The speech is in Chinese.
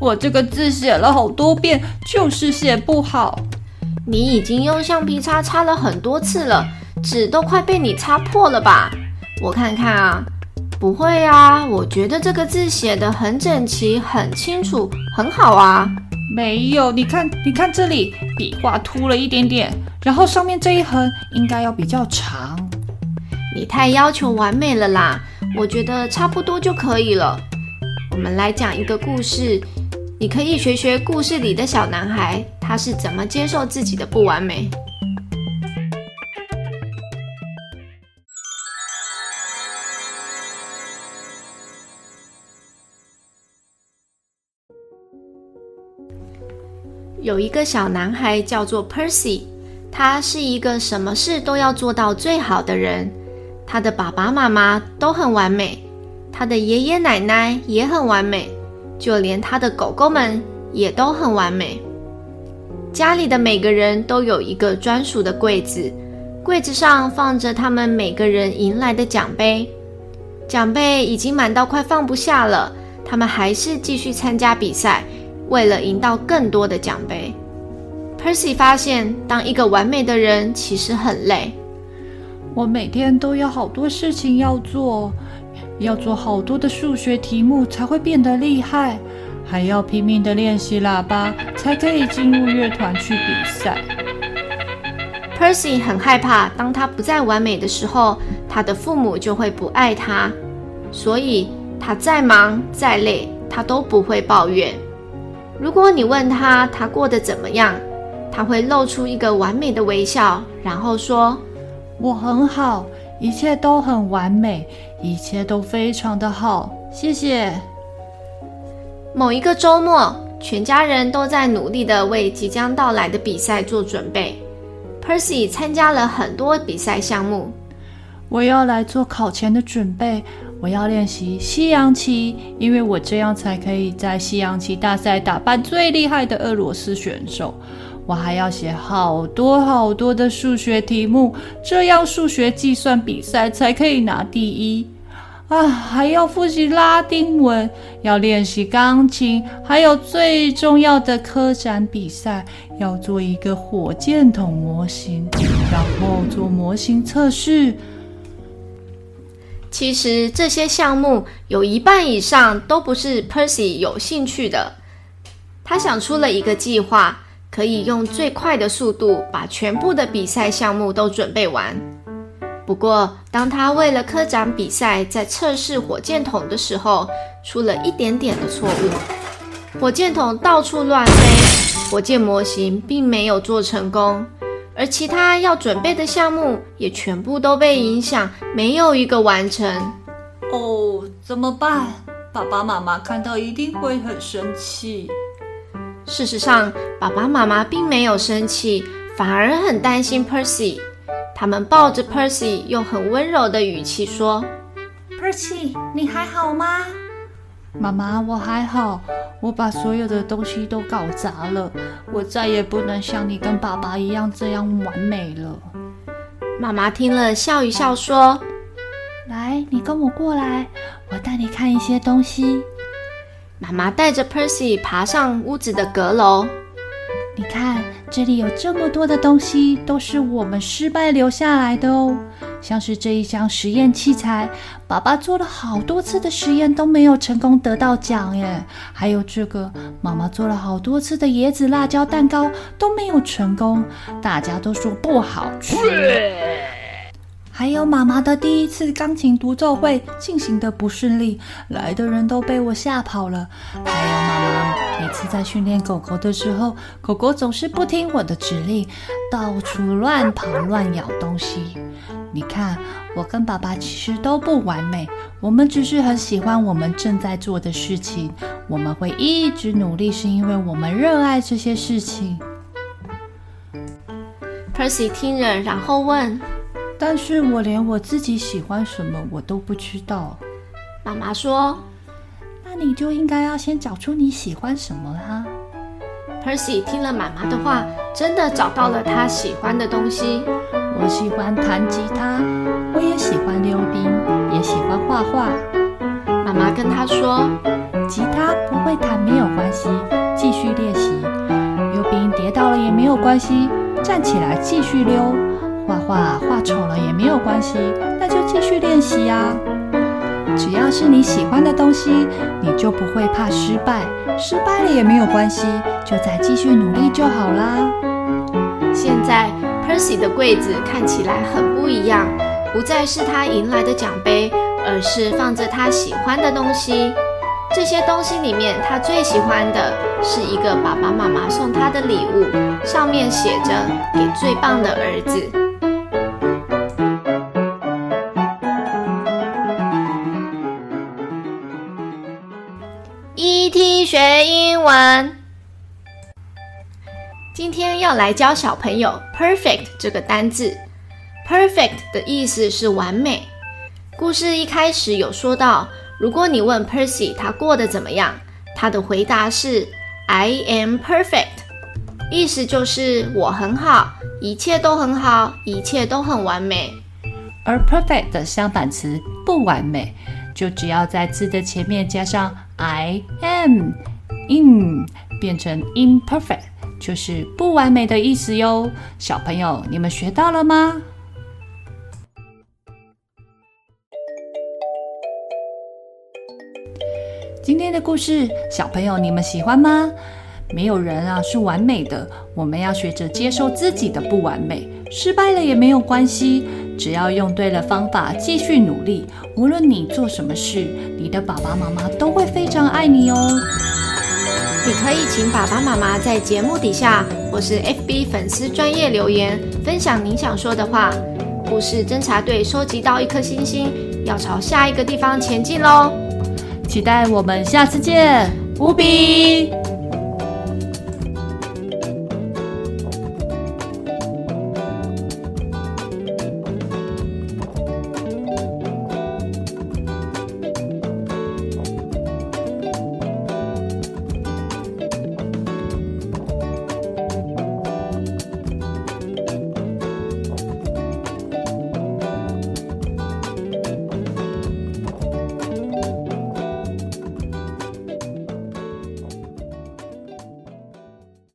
我这个字写了好多遍，就是写不好。你已经用橡皮擦擦了很多次了，纸都快被你擦破了吧？我看看啊，不会啊，我觉得这个字写得很整齐、很清楚、很好啊。没有，你看，你看这里笔画凸了一点点，然后上面这一横应该要比较长。你太要求完美了啦，我觉得差不多就可以了。我们来讲一个故事。你可以学学故事里的小男孩，他是怎么接受自己的不完美。有一个小男孩叫做 Percy，他是一个什么事都要做到最好的人。他的爸爸妈妈都很完美，他的爷爷奶奶也很完美。就连他的狗狗们也都很完美。家里的每个人都有一个专属的柜子，柜子上放着他们每个人赢来的奖杯。奖杯已经满到快放不下了，他们还是继续参加比赛，为了赢到更多的奖杯。Percy 发现，当一个完美的人其实很累。我每天都有好多事情要做。要做好多的数学题目才会变得厉害，还要拼命的练习喇叭才可以进入乐团去比赛。Percy 很害怕，当他不再完美的时候，他的父母就会不爱他，所以他再忙再累，他都不会抱怨。如果你问他他过得怎么样，他会露出一个完美的微笑，然后说：“我很好。”一切都很完美，一切都非常的好，谢谢。某一个周末，全家人都在努力的为即将到来的比赛做准备。Percy 参加了很多比赛项目。我要来做考前的准备，我要练习西洋棋，因为我这样才可以在西洋棋大赛打败最厉害的俄罗斯选手。我还要写好多好多的数学题目，这样数学计算比赛才可以拿第一。啊，还要复习拉丁文，要练习钢琴，还有最重要的科展比赛，要做一个火箭筒模型，然后做模型测试。其实这些项目有一半以上都不是 Percy 有兴趣的。他想出了一个计划。可以用最快的速度把全部的比赛项目都准备完。不过，当他为了科长比赛在测试火箭筒的时候，出了一点点的错误，火箭筒到处乱飞，火箭模型并没有做成功，而其他要准备的项目也全部都被影响，没有一个完成。哦，怎么办？爸爸妈妈看到一定会很生气。事实上，爸爸妈妈并没有生气，反而很担心 Percy。他们抱着 Percy，用很温柔的语气说：“Percy，你还好吗？”“妈妈，我还好。我把所有的东西都搞砸了，我再也不能像你跟爸爸一样这样完美了。”妈妈听了，笑一笑说：“来，你跟我过来，我带你看一些东西。”妈妈带着 Percy 爬上屋子的阁楼。你看，这里有这么多的东西，都是我们失败留下来的哦。像是这一箱实验器材，爸爸做了好多次的实验都没有成功得到奖耶。还有这个，妈妈做了好多次的椰子辣椒蛋糕都没有成功，大家都说不好吃。还有妈妈的第一次钢琴独奏会进行得不顺利，来的人都被我吓跑了。还有妈妈每次在训练狗狗的时候，狗狗总是不听我的指令，到处乱跑乱咬东西。你看，我跟爸爸其实都不完美，我们只是很喜欢我们正在做的事情。我们会一直努力，是因为我们热爱这些事情。Percy 听了，然后问：“但是我连我自己喜欢什么我都不知道。”妈妈说：“那你就应该要先找出你喜欢什么啦。” Percy 听了妈妈的话，真的找到了他喜欢的东西。我喜欢弹吉他，我也喜欢溜冰，也喜欢画画。妈妈跟他说：“吉他不会弹没有关系，继续练习；溜冰跌倒了也没有关系。”站起来继续溜，画画丑了也没有关系，那就继续练习啊！只要是你喜欢的东西，你就不会怕失败，失败了也没有关系，就再继续努力就好啦。现在 Percy 的柜子看起来很不一样，不再是他赢来的奖杯，而是放着他喜欢的东西。这些东西里面，他最喜欢的是一个爸爸妈妈送他的礼物，上面写着“给最棒的儿子”。ET 学英文，今天要来教小朋友 “perfect” 这个单字。“perfect” 的意思是完美。故事一开始有说到。如果你问 Percy 他过得怎么样，他的回答是 I am perfect，意思就是我很好，一切都很好，一切都很完美。而 perfect 的相反词不完美，就只要在字的前面加上 I am in，变成 imperfect，就是不完美的意思哟。小朋友，你们学到了吗？今天的故事，小朋友你们喜欢吗？没有人啊是完美的，我们要学着接受自己的不完美，失败了也没有关系，只要用对了方法，继续努力。无论你做什么事，你的爸爸妈妈都会非常爱你哦。你可以请爸爸妈妈在节目底下或是 FB 粉丝专业留言，分享你想说的话。故事侦查队收集到一颗星星，要朝下一个地方前进喽。期待我们下次见，无比。